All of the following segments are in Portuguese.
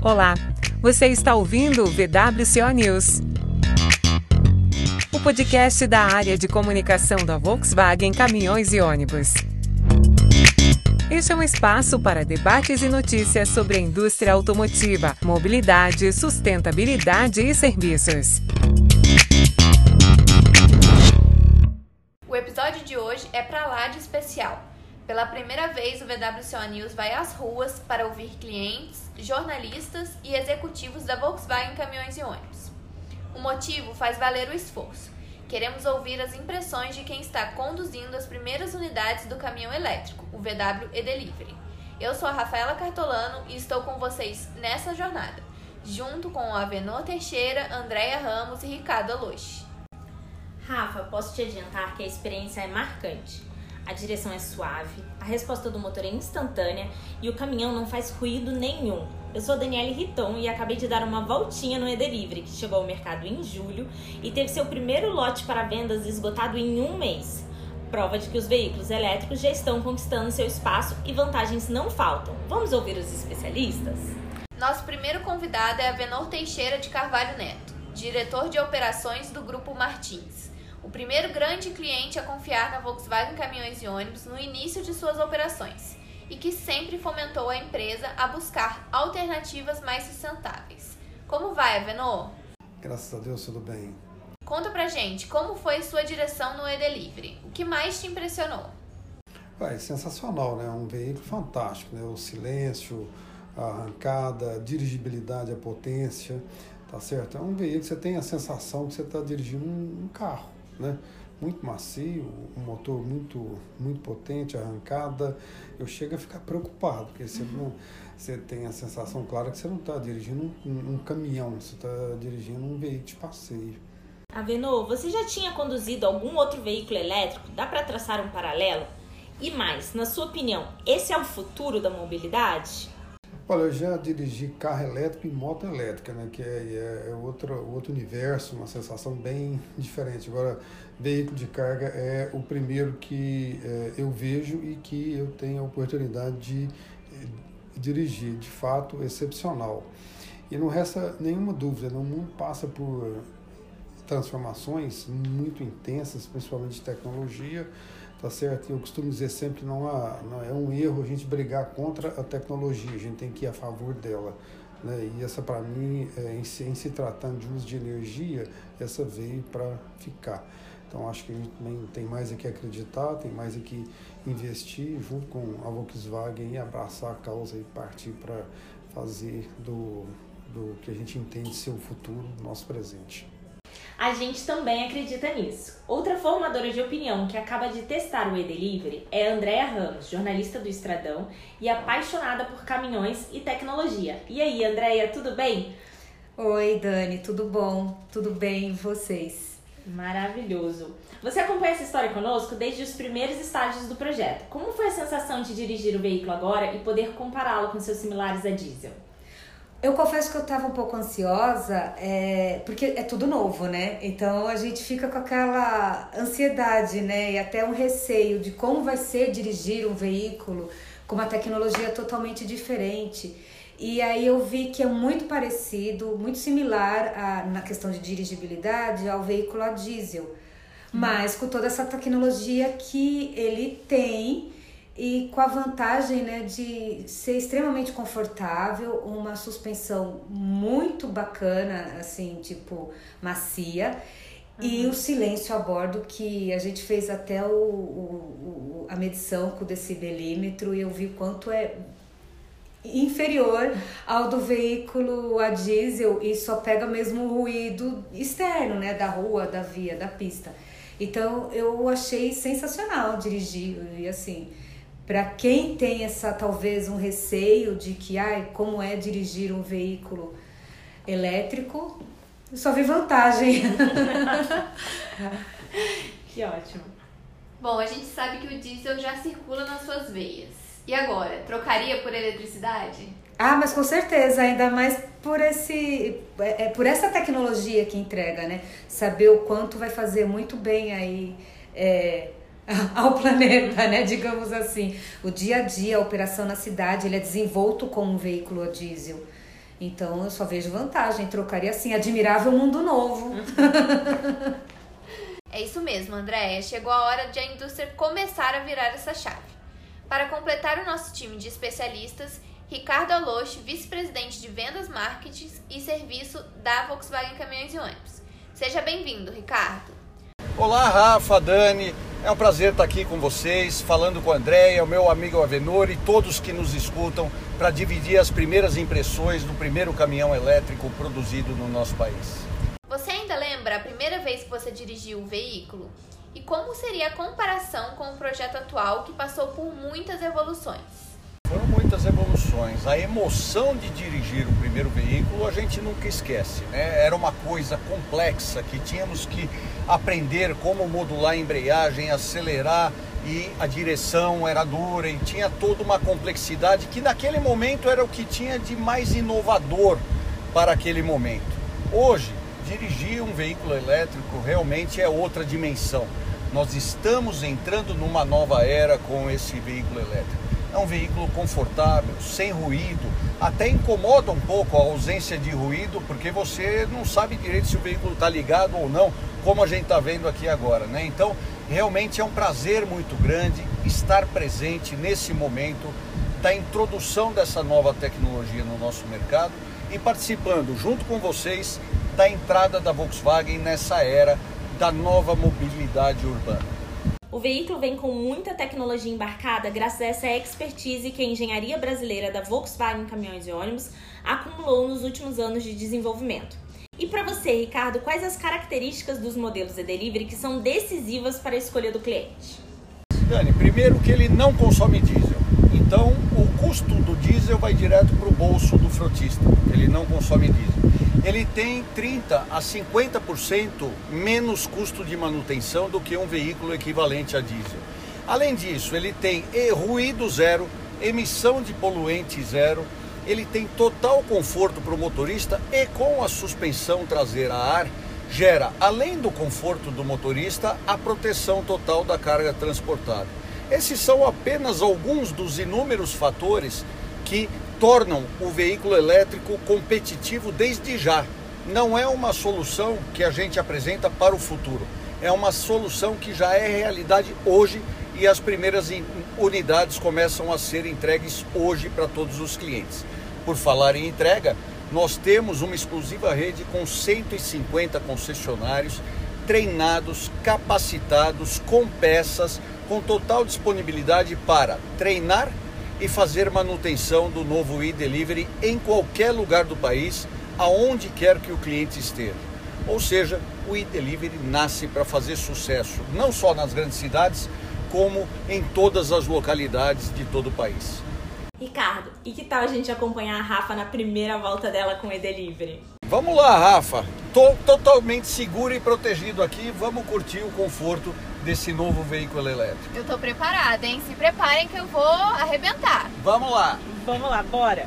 Olá, você está ouvindo o VWCO News. O podcast da área de comunicação da Volkswagen Caminhões e Ônibus. Este é um espaço para debates e notícias sobre a indústria automotiva, mobilidade, sustentabilidade e serviços. O episódio de hoje é para lá de especial. Pela primeira vez, o VWCO News vai às ruas para ouvir clientes, jornalistas e executivos da Volkswagen Caminhões e Ônibus. O motivo faz valer o esforço. Queremos ouvir as impressões de quem está conduzindo as primeiras unidades do caminhão elétrico, o VW e-Delivery. Eu sou a Rafaela Cartolano e estou com vocês nessa jornada, junto com a Avenor Teixeira, Andréia Ramos e Ricardo Aloche. Rafa, posso te adiantar que a experiência é marcante. A direção é suave, a resposta do motor é instantânea e o caminhão não faz ruído nenhum. Eu sou Daniele Riton e acabei de dar uma voltinha no e-delivery, que chegou ao mercado em julho e teve seu primeiro lote para vendas esgotado em um mês. Prova de que os veículos elétricos já estão conquistando seu espaço e vantagens não faltam. Vamos ouvir os especialistas? Nosso primeiro convidado é Avenor Teixeira de Carvalho Neto, diretor de operações do Grupo Martins o primeiro grande cliente a confiar na Volkswagen Caminhões e Ônibus no início de suas operações e que sempre fomentou a empresa a buscar alternativas mais sustentáveis. Como vai, Avenor? Graças a Deus, tudo bem. Conta pra gente, como foi sua direção no e-delivery? O que mais te impressionou? É sensacional, né? Um veículo fantástico, né? O silêncio, a arrancada, a dirigibilidade, a potência, tá certo? É um veículo que você tem a sensação que você está dirigindo um carro né? muito macio, um motor muito, muito potente, arrancada, eu chego a ficar preocupado, porque você, não, você tem a sensação clara que você não está dirigindo um, um, caminhão, você está dirigindo um veículo de passeio. Avenor, você já tinha conduzido algum outro veículo elétrico? Dá para traçar um paralelo? E mais, na sua opinião, esse é o futuro da mobilidade? Olha, eu já dirigi carro elétrico e moto elétrica, né? Que é, é outro, outro universo, uma sensação bem diferente. Agora, veículo de carga é o primeiro que é, eu vejo e que eu tenho a oportunidade de eh, dirigir, de fato, excepcional. E não resta nenhuma dúvida, né? o mundo passa por transformações muito intensas, principalmente de tecnologia, tá certo? Eu costumo dizer sempre não, há, não é um erro a gente brigar contra a tecnologia, a gente tem que ir a favor dela. Né? E essa, para mim, é, em, se, em se tratando de uso de energia, essa veio para ficar. Então, acho que a gente também tem mais aqui acreditar, tem mais aqui investir junto com a Volkswagen e abraçar a causa e partir para fazer do, do que a gente entende ser o futuro, nosso presente a gente também acredita nisso. Outra formadora de opinião que acaba de testar o e-delivery é Andréa Ramos, jornalista do Estradão e apaixonada por caminhões e tecnologia. E aí, Andréia, tudo bem? Oi, Dani, tudo bom? Tudo bem e vocês? Maravilhoso. Você acompanha essa história conosco desde os primeiros estágios do projeto. Como foi a sensação de dirigir o veículo agora e poder compará-lo com seus similares a diesel? Eu confesso que eu estava um pouco ansiosa, é, porque é tudo novo, né? Então a gente fica com aquela ansiedade, né? E até um receio de como vai ser dirigir um veículo com uma tecnologia totalmente diferente. E aí eu vi que é muito parecido, muito similar a, na questão de dirigibilidade ao veículo a diesel, hum. mas com toda essa tecnologia que ele tem e com a vantagem né, de ser extremamente confortável, uma suspensão muito bacana, assim, tipo, macia. Uhum. E o silêncio a bordo, que a gente fez até o, o, a medição com o decibelímetro e eu vi o quanto é inferior ao do veículo a diesel e só pega mesmo o ruído externo, né, da rua, da via, da pista. Então eu achei sensacional dirigir e assim, para quem tem essa talvez um receio de que ai como é dirigir um veículo elétrico só vi vantagem. Que ótimo. Bom a gente sabe que o diesel já circula nas suas veias. E agora trocaria por eletricidade? Ah mas com certeza ainda mais por esse é, é por essa tecnologia que entrega né? Saber o quanto vai fazer muito bem aí é, ao planeta, né? Digamos assim. O dia a dia, a operação na cidade, ele é desenvolto com um veículo a diesel. Então eu só vejo vantagem, trocaria assim, admirável mundo novo. é isso mesmo, Andréia. Chegou a hora de a indústria começar a virar essa chave. Para completar o nosso time de especialistas, Ricardo Aloche, vice-presidente de vendas, marketing e serviço da Volkswagen Caminhões e Ônibus. Seja bem-vindo, Ricardo. Olá, Rafa, Dani. É um prazer estar aqui com vocês, falando com a Andréia, o meu amigo Avenor e todos que nos escutam para dividir as primeiras impressões do primeiro caminhão elétrico produzido no nosso país. Você ainda lembra a primeira vez que você dirigiu o veículo? E como seria a comparação com o projeto atual que passou por muitas evoluções? Foram muitas evoluções. A emoção de dirigir o primeiro veículo a gente nunca esquece. Né? Era uma coisa complexa que tínhamos que aprender como modular a embreagem, acelerar e a direção era dura e tinha toda uma complexidade que naquele momento era o que tinha de mais inovador para aquele momento. Hoje, dirigir um veículo elétrico realmente é outra dimensão. Nós estamos entrando numa nova era com esse veículo elétrico. É um veículo confortável, sem ruído, até incomoda um pouco a ausência de ruído, porque você não sabe direito se o veículo está ligado ou não, como a gente está vendo aqui agora, né? Então, realmente é um prazer muito grande estar presente nesse momento da introdução dessa nova tecnologia no nosso mercado e participando junto com vocês da entrada da Volkswagen nessa era da nova mobilidade urbana. O veículo vem com muita tecnologia embarcada graças a essa expertise que a engenharia brasileira da Volkswagen Caminhões e Ônibus acumulou nos últimos anos de desenvolvimento. E para você, Ricardo, quais as características dos modelos de delivery que são decisivas para a escolha do cliente? Dani, primeiro que ele não consome diesel. Então, o custo do diesel vai direto para o bolso do frotista. Ele não consome diesel ele tem 30 a 50% menos custo de manutenção do que um veículo equivalente a diesel. Além disso, ele tem ruído zero, emissão de poluente zero, ele tem total conforto para o motorista e com a suspensão traseira a ar, gera, além do conforto do motorista, a proteção total da carga transportada. Esses são apenas alguns dos inúmeros fatores que tornam o veículo elétrico competitivo desde já. Não é uma solução que a gente apresenta para o futuro, é uma solução que já é realidade hoje e as primeiras unidades começam a ser entregues hoje para todos os clientes. Por falar em entrega, nós temos uma exclusiva rede com 150 concessionários treinados, capacitados, com peças, com total disponibilidade para treinar e fazer manutenção do novo e-delivery em qualquer lugar do país, aonde quer que o cliente esteja. Ou seja, o e-delivery nasce para fazer sucesso, não só nas grandes cidades, como em todas as localidades de todo o país. Ricardo, e que tal a gente acompanhar a Rafa na primeira volta dela com o e-delivery? Vamos lá, Rafa. Tô totalmente seguro e protegido aqui. Vamos curtir o conforto desse novo veículo elétrico. Eu tô preparada, hein? Se preparem que eu vou arrebentar. Vamos lá. Vamos lá, bora.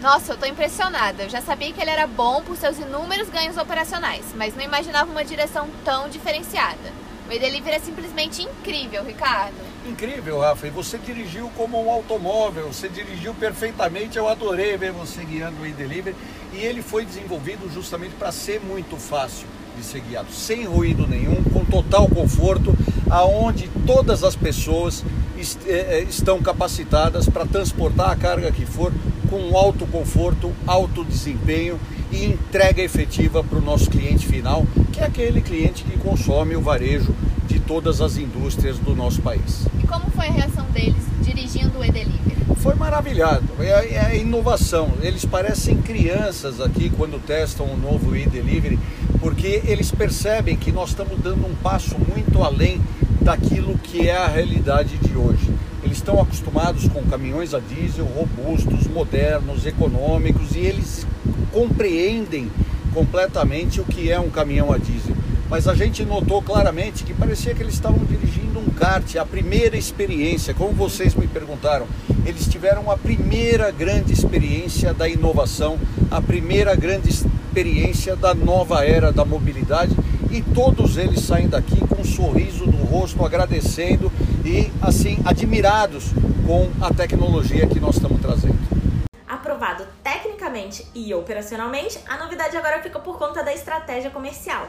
Nossa, eu tô impressionada. Eu já sabia que ele era bom por seus inúmeros ganhos operacionais, mas não imaginava uma direção tão diferenciada. O e-delivery é simplesmente incrível, Ricardo. Incrível, Rafa. E você dirigiu como um automóvel, você dirigiu perfeitamente. Eu adorei ver você guiando o e-delivery. E ele foi desenvolvido justamente para ser muito fácil de ser guiado, sem ruído nenhum, com total conforto, aonde todas as pessoas est eh, estão capacitadas para transportar a carga que for com alto conforto, alto desempenho e entrega efetiva para o nosso cliente final, que é aquele cliente que consome o varejo de todas as indústrias do nosso país. Como foi a reação deles dirigindo o e-delivery? Foi maravilhado, é, é inovação. Eles parecem crianças aqui quando testam o novo e-delivery, porque eles percebem que nós estamos dando um passo muito além daquilo que é a realidade de hoje. Eles estão acostumados com caminhões a diesel robustos, modernos, econômicos e eles compreendem completamente o que é um caminhão a diesel. Mas a gente notou claramente que parecia que eles estavam dirigindo um kart, a primeira experiência, como vocês me perguntaram. Eles tiveram a primeira grande experiência da inovação, a primeira grande experiência da nova era da mobilidade e todos eles saem daqui com um sorriso no rosto, agradecendo e assim admirados com a tecnologia que nós estamos trazendo. Aprovado tecnicamente e operacionalmente, a novidade agora fica por conta da estratégia comercial.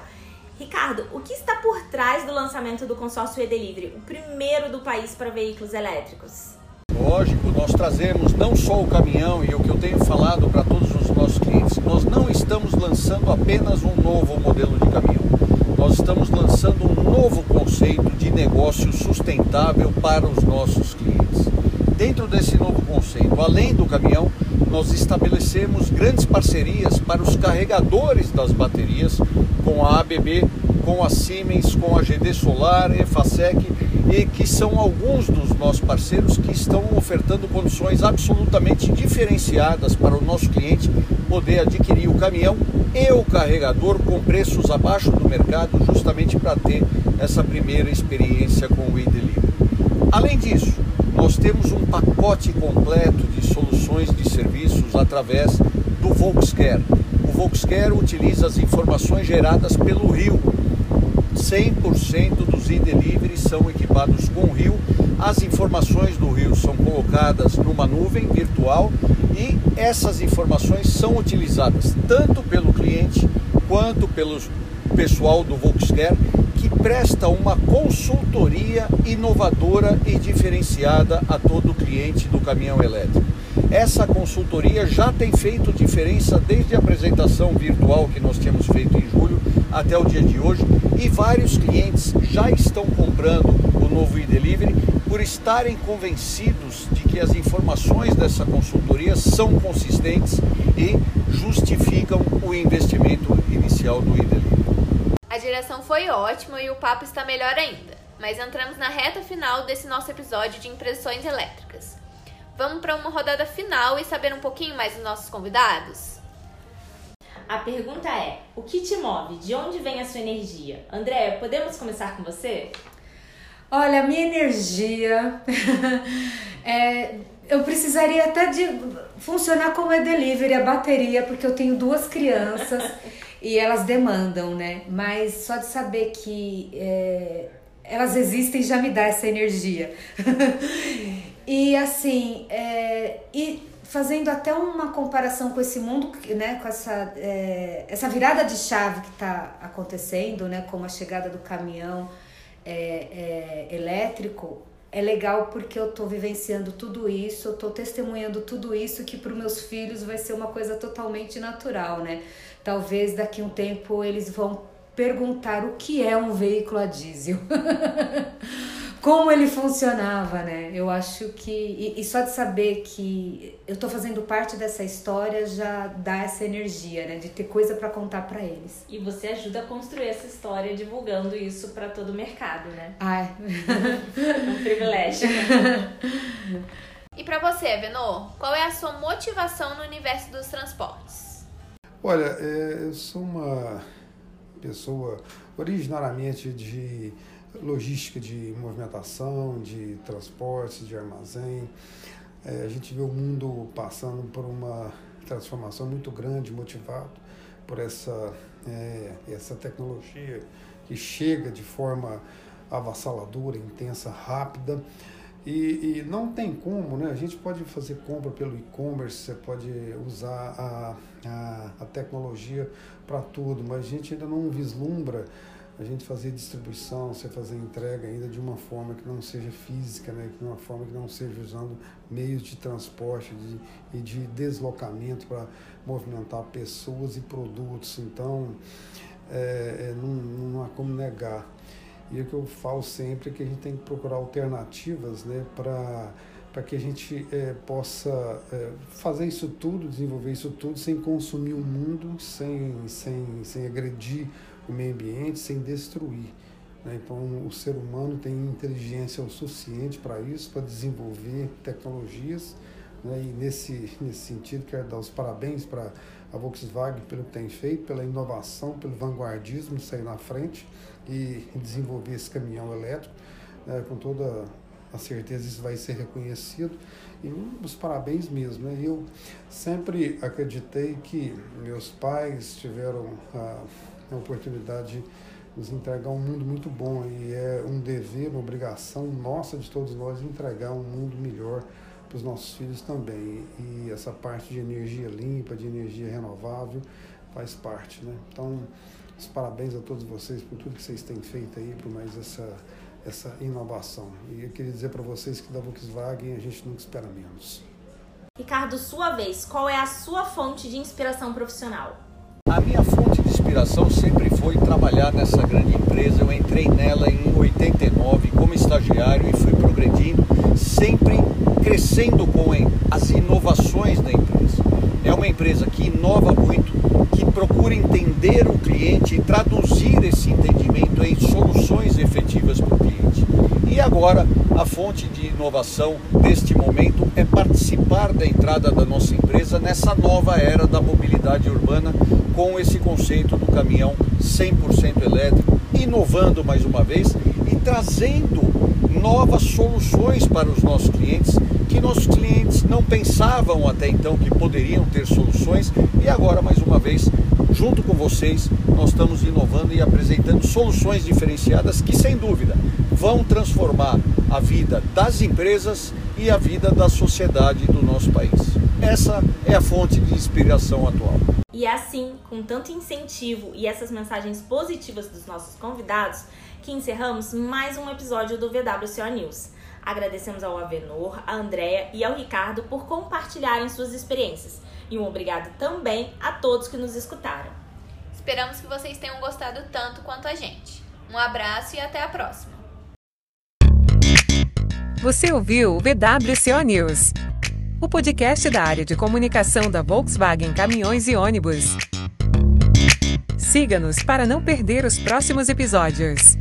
Ricardo, o que está por trás do lançamento do consórcio e-Delivery, o primeiro do país para veículos elétricos? Lógico, nós trazemos não só o caminhão e o que eu tenho falado para todos os nossos clientes, nós não estamos lançando apenas um novo modelo de caminhão. Nós estamos lançando um novo conceito de negócio sustentável para os nossos clientes. Dentro desse novo conceito, além do caminhão, nós estabelecemos grandes parcerias para os carregadores das baterias com a ABB, com a Siemens, com a GD Solar, EFASEC e que são alguns dos nossos parceiros que estão ofertando condições absolutamente diferenciadas para o nosso cliente poder adquirir o caminhão e o carregador com preços abaixo do mercado, justamente para ter essa primeira experiência com o e-delivery. Além disso, nós temos um pacote completo de soluções de serviços através do Volkscare. O Volkscare utiliza as informações geradas pelo Rio. 100% dos e-deliveries são equipados com o Rio. As informações do Rio são colocadas numa nuvem virtual e essas informações são utilizadas tanto pelo cliente quanto pelo pessoal do Volkscare presta uma consultoria inovadora e diferenciada a todo cliente do caminhão elétrico. Essa consultoria já tem feito diferença desde a apresentação virtual que nós tínhamos feito em julho até o dia de hoje e vários clientes já estão comprando o novo e-delivery por estarem convencidos de que as informações dessa consultoria são consistentes e justificam o investimento inicial do e-delivery. A direção foi ótima e o papo está melhor ainda, mas entramos na reta final desse nosso episódio de impressões elétricas. Vamos para uma rodada final e saber um pouquinho mais dos nossos convidados? A pergunta é: o que te move? De onde vem a sua energia? André, podemos começar com você? Olha, a minha energia. é, eu precisaria até de funcionar como é delivery, a bateria, porque eu tenho duas crianças. e elas demandam, né? Mas só de saber que é, elas existem já me dá essa energia. e assim, é, e fazendo até uma comparação com esse mundo, né? Com essa, é, essa virada de chave que está acontecendo, né? Com a chegada do caminhão é, é, elétrico, é legal porque eu tô vivenciando tudo isso, eu tô testemunhando tudo isso que para os meus filhos vai ser uma coisa totalmente natural, né? Talvez daqui um tempo eles vão perguntar o que é um veículo a diesel. Como ele funcionava, né? Eu acho que. E, e, só de saber que eu tô fazendo parte dessa história já dá essa energia, né? De ter coisa para contar para eles. E você ajuda a construir essa história divulgando isso para todo o mercado, né? Ai. um privilégio. e para você, Venor, qual é a sua motivação no universo dos transportes? Olha, é, eu sou uma pessoa originariamente de logística de movimentação, de transporte, de armazém. É, a gente vê o mundo passando por uma transformação muito grande, motivado por essa, é, essa tecnologia que chega de forma avassaladora, intensa, rápida. E, e, não tem como, né? A gente pode fazer compra pelo e-commerce, você pode usar a, a, a tecnologia para tudo, mas a gente ainda não vislumbra a gente fazer distribuição, você fazer entrega ainda de uma forma que não seja física, né? de uma forma que não seja usando meios de transporte de, e de deslocamento para movimentar pessoas e produtos. Então, é, é, não, não há como negar. E o que eu falo sempre é que a gente tem que procurar alternativas né, para que a gente é, possa é, fazer isso tudo, desenvolver isso tudo sem consumir o mundo, sem, sem, sem agredir o meio ambiente, sem destruir. Né? Então, o ser humano tem inteligência o suficiente para isso, para desenvolver tecnologias. Né? E nesse, nesse sentido, quero dar os parabéns para a Volkswagen pelo que tem feito, pela inovação, pelo vanguardismo, sair na frente e desenvolver esse caminhão elétrico. Né? Com toda a certeza isso vai ser reconhecido. E os parabéns mesmo. Né? Eu sempre acreditei que meus pais tiveram a, a oportunidade de nos entregar um mundo muito bom e é um dever, uma obrigação nossa de todos nós entregar um mundo melhor para os nossos filhos também. E essa parte de energia limpa, de energia renovável, faz parte. Né? Então, os parabéns a todos vocês por tudo que vocês têm feito aí, por mais essa, essa inovação. E eu queria dizer para vocês que da Volkswagen a gente nunca espera menos. Ricardo, sua vez, qual é a sua fonte de inspiração profissional? A minha fonte de inspiração sempre foi trabalhar nessa grande empresa. Eu entrei nela em 89 como estagiário e fui progredindo, sempre crescendo com as inovações da empresa. É uma empresa que inova muito, que procura entender o cliente e traduzir esse entendimento em soluções efetivas para o cliente. E agora, a fonte de inovação deste momento é participar da entrada da nossa empresa nessa nova era da mobilidade urbana com esse conceito do caminhão 100% elétrico, inovando mais uma vez e trazendo novas soluções para os nossos clientes que nossos clientes não pensavam até então que poderiam ter soluções. E agora mais uma vez junto com vocês nós estamos inovando e apresentando soluções diferenciadas que sem dúvida vão transformar a vida das empresas e a vida da sociedade do nosso país. Essa é a fonte de inspiração atual. E assim, com tanto incentivo e essas mensagens positivas dos nossos convidados, que encerramos mais um episódio do VWCO News. Agradecemos ao Avenor, a Andrea e ao Ricardo por compartilharem suas experiências. E um obrigado também a todos que nos escutaram. Esperamos que vocês tenham gostado tanto quanto a gente. Um abraço e até a próxima. Você ouviu o VWCO News, o podcast da área de comunicação da Volkswagen Caminhões e Ônibus. Siga-nos para não perder os próximos episódios.